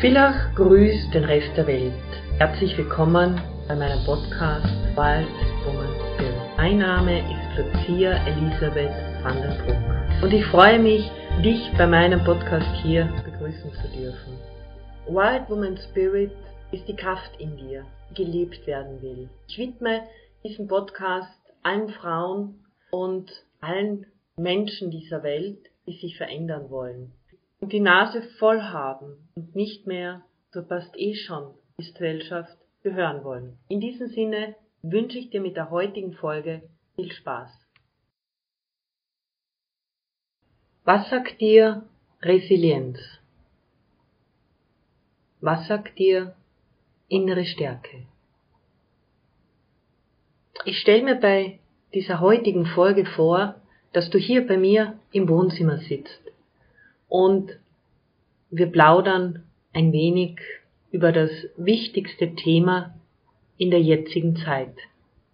Villach grüßt den Rest der Welt. Herzlich willkommen bei meinem Podcast Wild Woman Spirit. Mein Name ist Lucia Elisabeth van der Broek und ich freue mich, dich bei meinem Podcast hier begrüßen zu dürfen. Wild Woman Spirit ist die Kraft in dir, die gelebt werden will. Ich widme diesen Podcast allen Frauen und allen Menschen dieser Welt, die sich verändern wollen und die Nase voll haben und nicht mehr zur passt eh schon Gesellschaft gehören wollen. In diesem Sinne wünsche ich dir mit der heutigen Folge viel Spaß. Was sagt dir Resilienz? Was sagt dir innere Stärke? Ich stelle mir bei dieser heutigen Folge vor, dass du hier bei mir im Wohnzimmer sitzt und wir plaudern ein wenig über das wichtigste Thema in der jetzigen Zeit,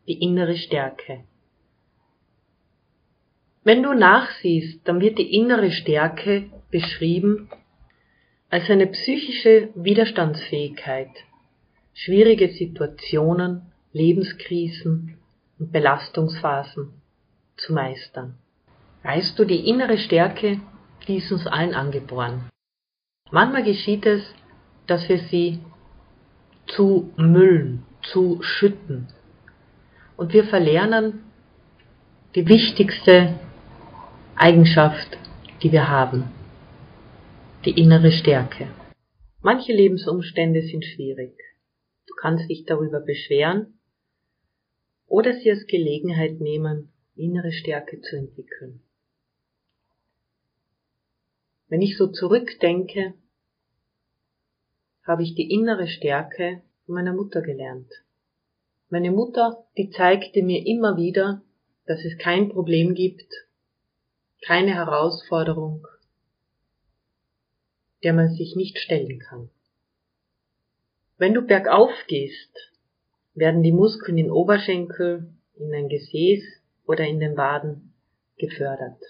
die innere Stärke. Wenn du nachsiehst, dann wird die innere Stärke beschrieben als eine psychische Widerstandsfähigkeit, schwierige Situationen, Lebenskrisen und Belastungsphasen zu meistern. Weißt du, die innere Stärke die ist uns allen angeboren. Manchmal geschieht es, dass wir sie zu müllen, zu schütten. Und wir verlernen die wichtigste Eigenschaft, die wir haben, die innere Stärke. Manche Lebensumstände sind schwierig. Du kannst dich darüber beschweren oder sie als Gelegenheit nehmen, innere Stärke zu entwickeln. Wenn ich so zurückdenke, habe ich die innere Stärke meiner Mutter gelernt. Meine Mutter, die zeigte mir immer wieder, dass es kein Problem gibt, keine Herausforderung, der man sich nicht stellen kann. Wenn du bergauf gehst, werden die Muskeln in Oberschenkel, in ein Gesäß oder in den Waden gefördert.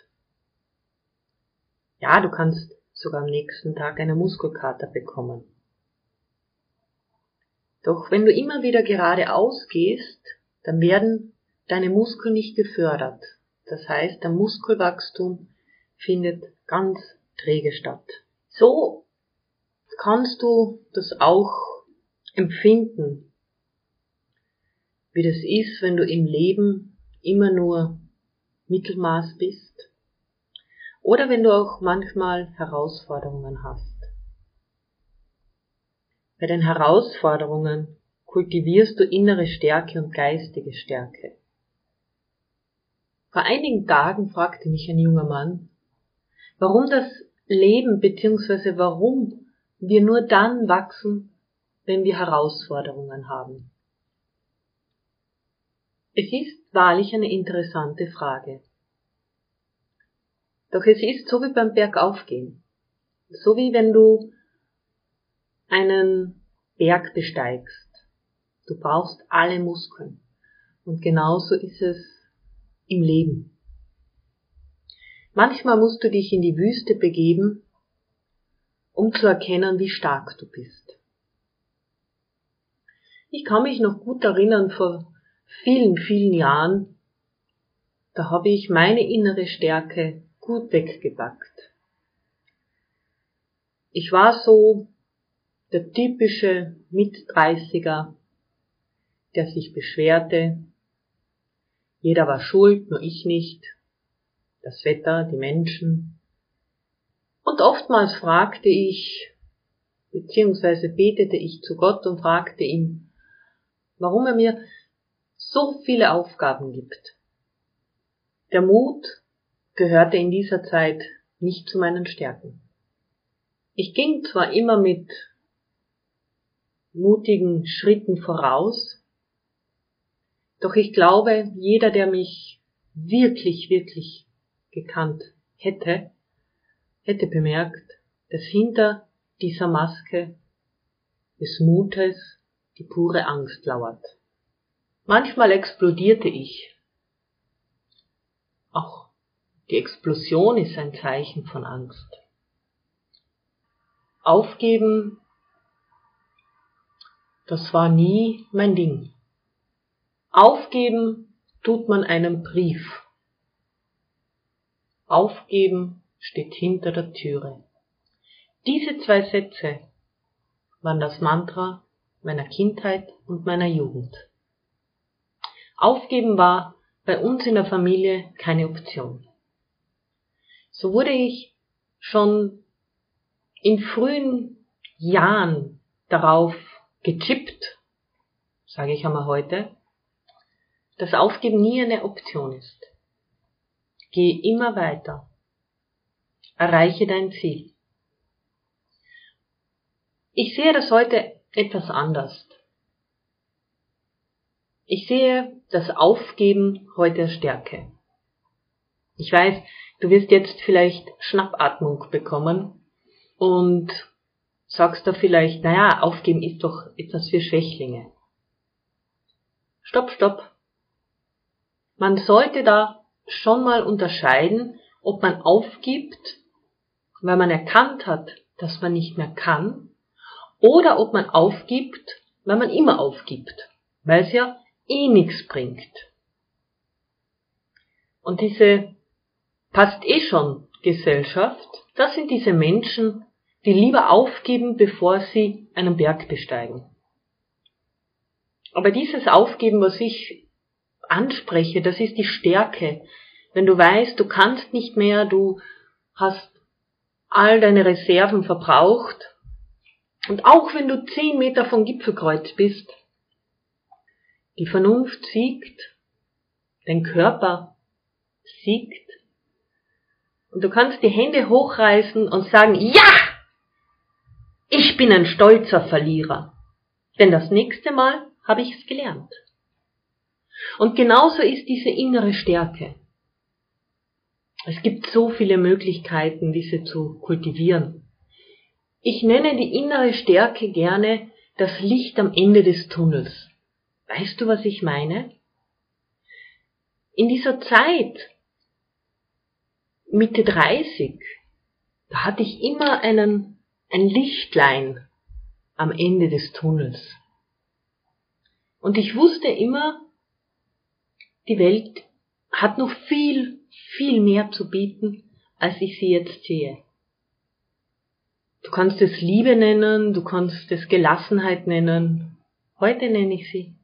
Ja, du kannst sogar am nächsten Tag eine Muskelkater bekommen. Doch wenn du immer wieder geradeaus gehst, dann werden deine Muskeln nicht gefördert. Das heißt, der Muskelwachstum findet ganz träge statt. So kannst du das auch empfinden, wie das ist, wenn du im Leben immer nur Mittelmaß bist oder wenn du auch manchmal Herausforderungen hast. Bei den Herausforderungen kultivierst du innere Stärke und geistige Stärke. Vor einigen Tagen fragte mich ein junger Mann, warum das Leben bzw. warum wir nur dann wachsen, wenn wir Herausforderungen haben. Es ist wahrlich eine interessante Frage. Doch es ist so wie beim Bergaufgehen. So wie wenn du einen Berg besteigst. Du brauchst alle Muskeln. Und genauso ist es im Leben. Manchmal musst du dich in die Wüste begeben, um zu erkennen, wie stark du bist. Ich kann mich noch gut erinnern, vor vielen, vielen Jahren, da habe ich meine innere Stärke gut weggepackt. Ich war so der typische Mit-30er, der sich beschwerte. Jeder war schuld, nur ich nicht. Das Wetter, die Menschen. Und oftmals fragte ich, beziehungsweise betete ich zu Gott und fragte ihn, warum er mir so viele Aufgaben gibt. Der Mut, gehörte in dieser Zeit nicht zu meinen Stärken. Ich ging zwar immer mit mutigen Schritten voraus, doch ich glaube, jeder, der mich wirklich, wirklich gekannt hätte, hätte bemerkt, dass hinter dieser Maske des Mutes die pure Angst lauert. Manchmal explodierte ich, Auch die Explosion ist ein Zeichen von Angst. Aufgeben, das war nie mein Ding. Aufgeben tut man einen Brief. Aufgeben steht hinter der Türe. Diese zwei Sätze waren das Mantra meiner Kindheit und meiner Jugend. Aufgeben war bei uns in der Familie keine Option. So wurde ich schon in frühen Jahren darauf gechippt, sage ich einmal heute, dass Aufgeben nie eine Option ist. Geh immer weiter. Erreiche dein Ziel. Ich sehe das heute etwas anders. Ich sehe das Aufgeben heute Stärke. Ich weiß, du wirst jetzt vielleicht Schnappatmung bekommen und sagst da vielleicht, naja, aufgeben ist doch etwas für Schwächlinge. Stopp, stopp. Man sollte da schon mal unterscheiden, ob man aufgibt, weil man erkannt hat, dass man nicht mehr kann, oder ob man aufgibt, weil man immer aufgibt, weil es ja eh nichts bringt. Und diese passt eh schon Gesellschaft, das sind diese Menschen, die lieber aufgeben, bevor sie einen Berg besteigen. Aber dieses Aufgeben, was ich anspreche, das ist die Stärke. Wenn du weißt, du kannst nicht mehr, du hast all deine Reserven verbraucht, und auch wenn du zehn Meter vom Gipfelkreuz bist, die Vernunft siegt, dein Körper siegt, und du kannst die Hände hochreißen und sagen, ja, ich bin ein stolzer Verlierer. Denn das nächste Mal habe ich es gelernt. Und genauso ist diese innere Stärke. Es gibt so viele Möglichkeiten, diese zu kultivieren. Ich nenne die innere Stärke gerne das Licht am Ende des Tunnels. Weißt du, was ich meine? In dieser Zeit, Mitte 30, da hatte ich immer einen, ein Lichtlein am Ende des Tunnels. Und ich wusste immer, die Welt hat noch viel, viel mehr zu bieten, als ich sie jetzt sehe. Du kannst es Liebe nennen, du kannst es Gelassenheit nennen. Heute nenne ich sie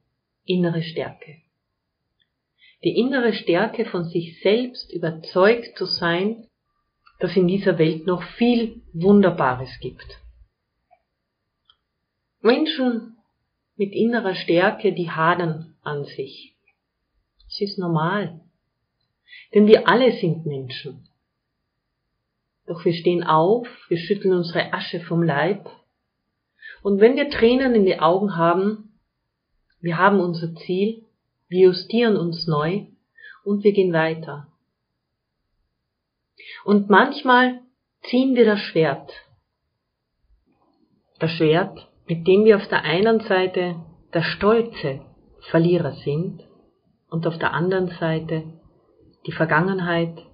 innere Stärke. Die innere Stärke von sich selbst überzeugt zu sein, dass in dieser Welt noch viel Wunderbares gibt. Menschen mit innerer Stärke, die hadern an sich. Es ist normal. Denn wir alle sind Menschen. Doch wir stehen auf, wir schütteln unsere Asche vom Leib. Und wenn wir Tränen in die Augen haben, wir haben unser Ziel, wir justieren uns neu und wir gehen weiter. Und manchmal ziehen wir das Schwert. Das Schwert, mit dem wir auf der einen Seite der stolze Verlierer sind und auf der anderen Seite die Vergangenheit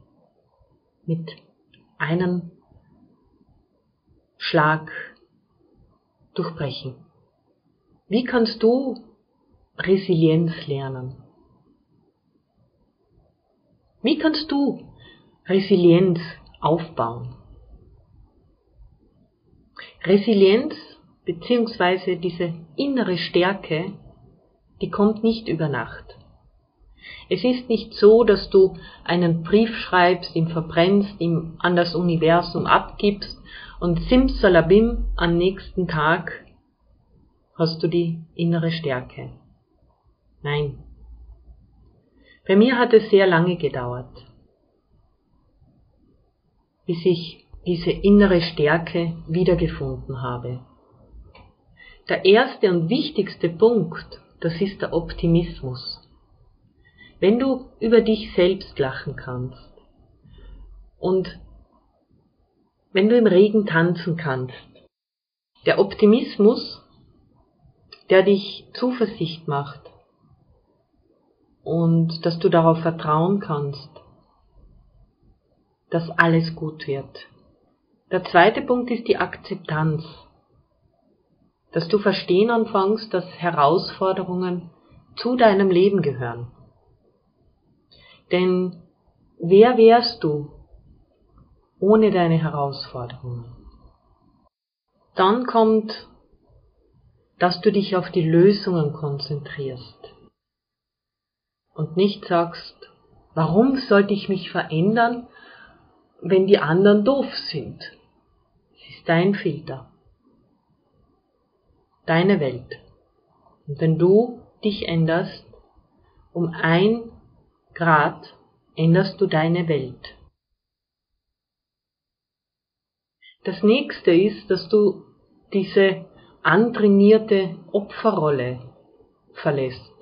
mit einen Schlag durchbrechen. Wie kannst du Resilienz lernen? Wie kannst du Resilienz aufbauen? Resilienz beziehungsweise diese innere Stärke, die kommt nicht über Nacht. Es ist nicht so, dass du einen Brief schreibst, ihn verbrennst, ihn an das Universum abgibst und simsalabim am nächsten Tag hast du die innere Stärke. Nein. Bei mir hat es sehr lange gedauert, bis ich diese innere Stärke wiedergefunden habe. Der erste und wichtigste Punkt, das ist der Optimismus wenn du über dich selbst lachen kannst und wenn du im Regen tanzen kannst. Der Optimismus, der dich Zuversicht macht und dass du darauf vertrauen kannst, dass alles gut wird. Der zweite Punkt ist die Akzeptanz. Dass du verstehen anfängst, dass Herausforderungen zu deinem Leben gehören. Denn wer wärst du ohne deine Herausforderungen? Dann kommt, dass du dich auf die Lösungen konzentrierst und nicht sagst, warum sollte ich mich verändern, wenn die anderen doof sind? Es ist dein Filter, deine Welt. Und wenn du dich änderst, um ein Grad änderst du deine Welt. Das nächste ist, dass du diese antrainierte Opferrolle verlässt.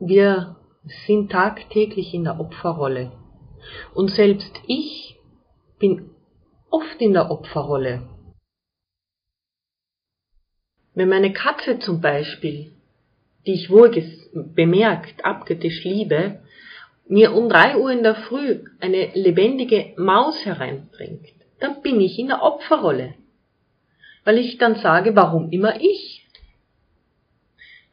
Wir sind tagtäglich in der Opferrolle. Und selbst ich bin oft in der Opferrolle. Wenn meine Katze zum Beispiel, die ich wohl bemerkt, abgetischt liebe, mir um drei Uhr in der Früh eine lebendige Maus hereinbringt, dann bin ich in der Opferrolle. Weil ich dann sage, warum immer ich?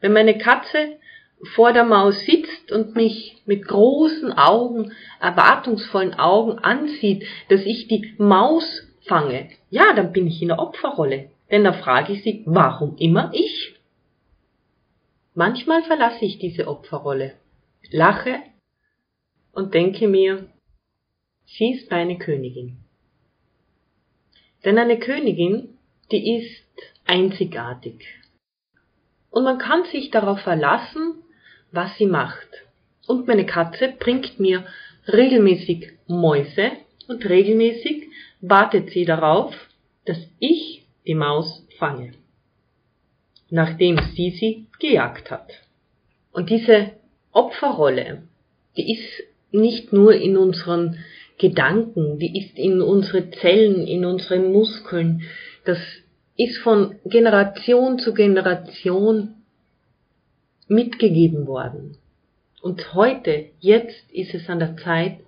Wenn meine Katze vor der Maus sitzt und mich mit großen Augen, erwartungsvollen Augen ansieht, dass ich die Maus fange, ja, dann bin ich in der Opferrolle. Denn da frage ich sie, warum immer ich? Manchmal verlasse ich diese Opferrolle, lache und denke mir, sie ist meine Königin. Denn eine Königin, die ist einzigartig. Und man kann sich darauf verlassen, was sie macht. Und meine Katze bringt mir regelmäßig Mäuse und regelmäßig wartet sie darauf, dass ich die Maus fange, nachdem sie sie gejagt hat. Und diese Opferrolle, die ist nicht nur in unseren Gedanken, die ist in unsere Zellen, in unseren Muskeln, das ist von Generation zu Generation mitgegeben worden. Und heute, jetzt ist es an der Zeit,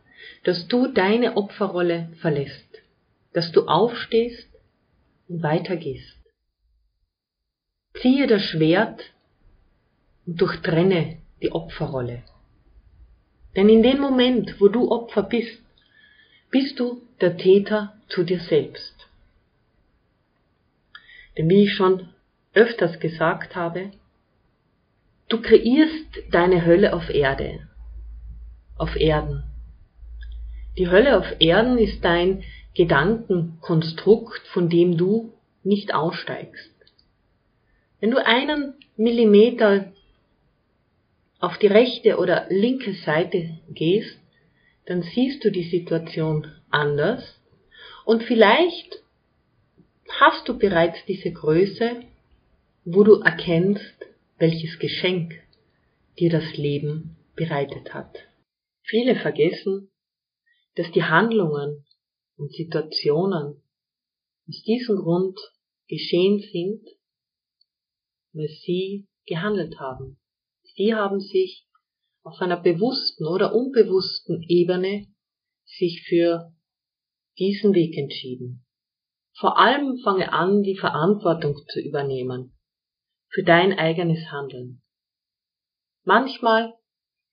dass du deine Opferrolle verlässt, dass du aufstehst und weitergehst. Ziehe das Schwert und durchtrenne die Opferrolle. Denn in dem Moment, wo du Opfer bist, bist du der Täter zu dir selbst. Denn wie ich schon öfters gesagt habe, Du kreierst deine Hölle auf Erde, auf Erden. Die Hölle auf Erden ist dein Gedankenkonstrukt, von dem du nicht aussteigst. Wenn du einen Millimeter auf die rechte oder linke Seite gehst, dann siehst du die Situation anders und vielleicht hast du bereits diese Größe, wo du erkennst, welches Geschenk dir das Leben bereitet hat. Viele vergessen, dass die Handlungen und Situationen aus diesem Grund geschehen sind, weil sie gehandelt haben. Sie haben sich auf einer bewussten oder unbewussten Ebene sich für diesen Weg entschieden. Vor allem fange an, die Verantwortung zu übernehmen für dein eigenes Handeln. Manchmal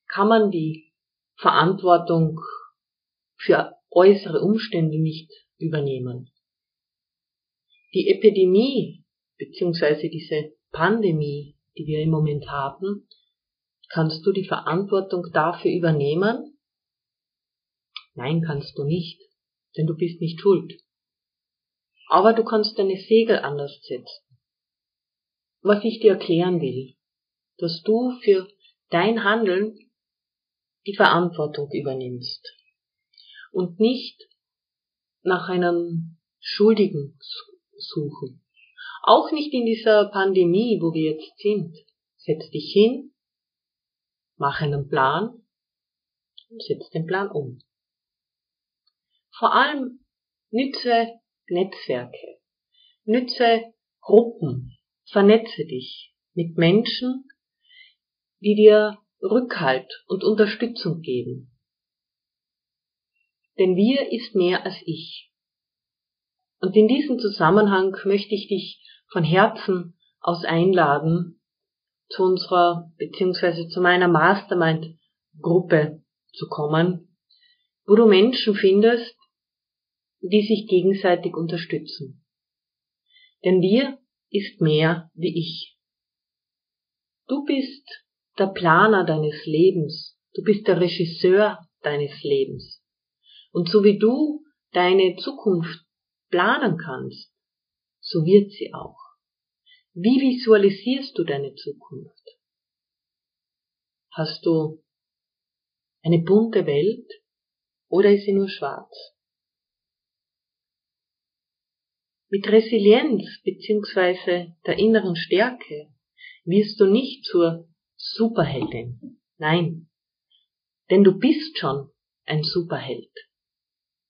kann man die Verantwortung für äußere Umstände nicht übernehmen. Die Epidemie bzw. diese Pandemie, die wir im Moment haben, kannst du die Verantwortung dafür übernehmen? Nein, kannst du nicht, denn du bist nicht schuld. Aber du kannst deine Segel anders setzen was ich dir erklären will, dass du für dein Handeln die Verantwortung übernimmst und nicht nach einem Schuldigen suchen. Auch nicht in dieser Pandemie, wo wir jetzt sind. Setz dich hin, mach einen Plan und setz den Plan um. Vor allem nütze Netzwerke, nütze Gruppen, Vernetze dich mit Menschen, die dir Rückhalt und Unterstützung geben. Denn wir ist mehr als ich. Und in diesem Zusammenhang möchte ich dich von Herzen aus einladen, zu unserer beziehungsweise zu meiner Mastermind-Gruppe zu kommen, wo du Menschen findest, die sich gegenseitig unterstützen. Denn wir ist mehr wie ich. Du bist der Planer deines Lebens, du bist der Regisseur deines Lebens. Und so wie du deine Zukunft planen kannst, so wird sie auch. Wie visualisierst du deine Zukunft? Hast du eine bunte Welt oder ist sie nur schwarz? Mit Resilienz bzw. der inneren Stärke wirst du nicht zur Superheldin. Nein, denn du bist schon ein Superheld.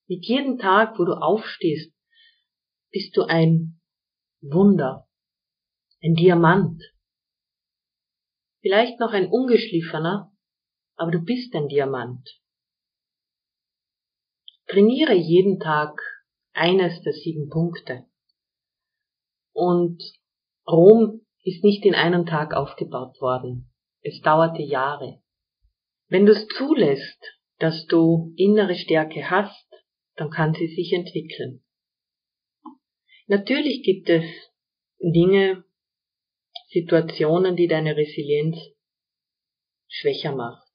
Mit jedem Tag, wo du aufstehst, bist du ein Wunder, ein Diamant. Vielleicht noch ein ungeschliffener, aber du bist ein Diamant. Trainiere jeden Tag eines der sieben Punkte. Und Rom ist nicht in einem Tag aufgebaut worden. Es dauerte Jahre. Wenn du es zulässt, dass du innere Stärke hast, dann kann sie sich entwickeln. Natürlich gibt es Dinge, Situationen, die deine Resilienz schwächer macht.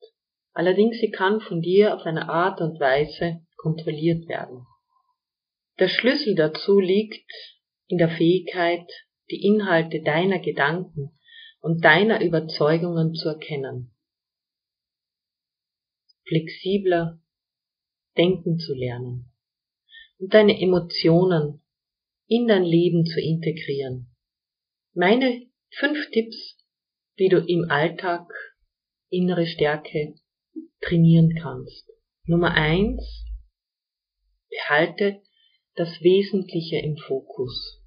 Allerdings sie kann von dir auf eine Art und Weise kontrolliert werden. Der Schlüssel dazu liegt in der Fähigkeit, die Inhalte deiner Gedanken und deiner Überzeugungen zu erkennen. Flexibler denken zu lernen und deine Emotionen in dein Leben zu integrieren. Meine fünf Tipps, wie du im Alltag innere Stärke trainieren kannst. Nummer eins, behalte das Wesentliche im Fokus.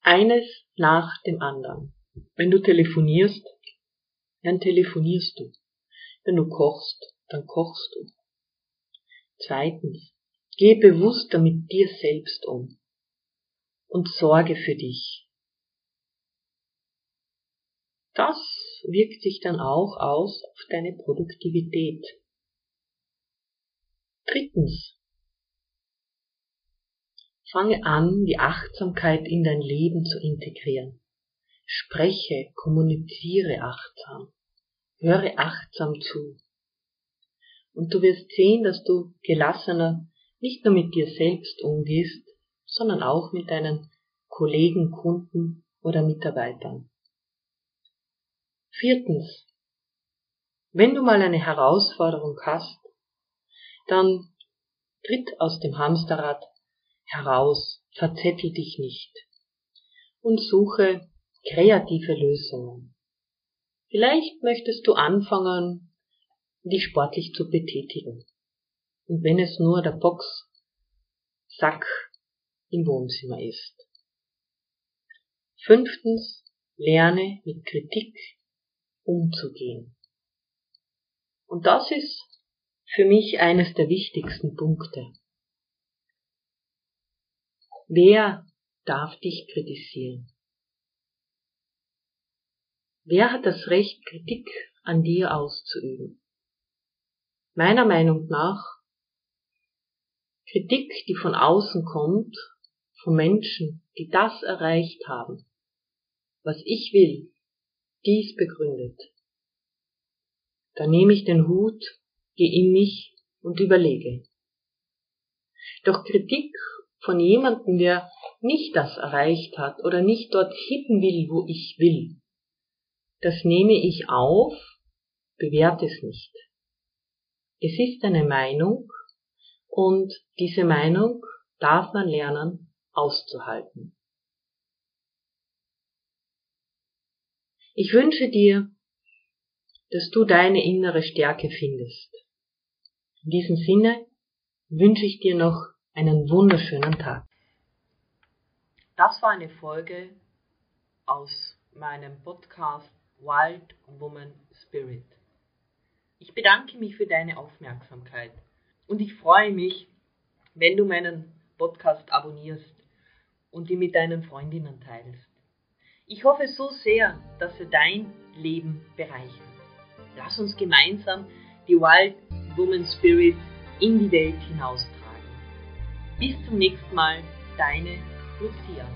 Eines nach dem anderen. Wenn du telefonierst, dann telefonierst du. Wenn du kochst, dann kochst du. Zweitens, geh bewusster mit dir selbst um und sorge für dich. Das wirkt sich dann auch aus auf deine Produktivität. Drittens, fange an, die Achtsamkeit in dein Leben zu integrieren. Spreche, kommuniziere achtsam, höre achtsam zu. Und du wirst sehen, dass du gelassener nicht nur mit dir selbst umgehst, sondern auch mit deinen Kollegen, Kunden oder Mitarbeitern. Viertens. Wenn du mal eine Herausforderung hast, dann tritt aus dem Hamsterrad heraus, verzettel dich nicht und suche kreative Lösungen. Vielleicht möchtest du anfangen, dich sportlich zu betätigen. Und wenn es nur der Boxsack im Wohnzimmer ist. Fünftens, lerne mit Kritik umzugehen. Und das ist für mich eines der wichtigsten Punkte. Wer darf dich kritisieren? Wer hat das Recht, Kritik an dir auszuüben? Meiner Meinung nach Kritik, die von außen kommt, von Menschen, die das erreicht haben, was ich will, dies begründet. Da nehme ich den Hut, gehe in mich und überlege. Doch Kritik von jemandem, der nicht das erreicht hat oder nicht dort hin will, wo ich will, das nehme ich auf, bewerte es nicht. Es ist eine Meinung und diese Meinung darf man lernen auszuhalten. Ich wünsche dir, dass du deine innere Stärke findest. In diesem Sinne wünsche ich dir noch einen wunderschönen Tag. Das war eine Folge aus meinem Podcast Wild Woman Spirit. Ich bedanke mich für deine Aufmerksamkeit Und ich freue mich, wenn du meinen Podcast abonnierst und ihn mit deinen Freundinnen teilst. Ich hoffe so sehr, dass er dein Leben bereichert. Lass uns gemeinsam die Wild Woman Spirit in die Welt hinaustragen. Bis zum nächsten Mal, deine Lucia.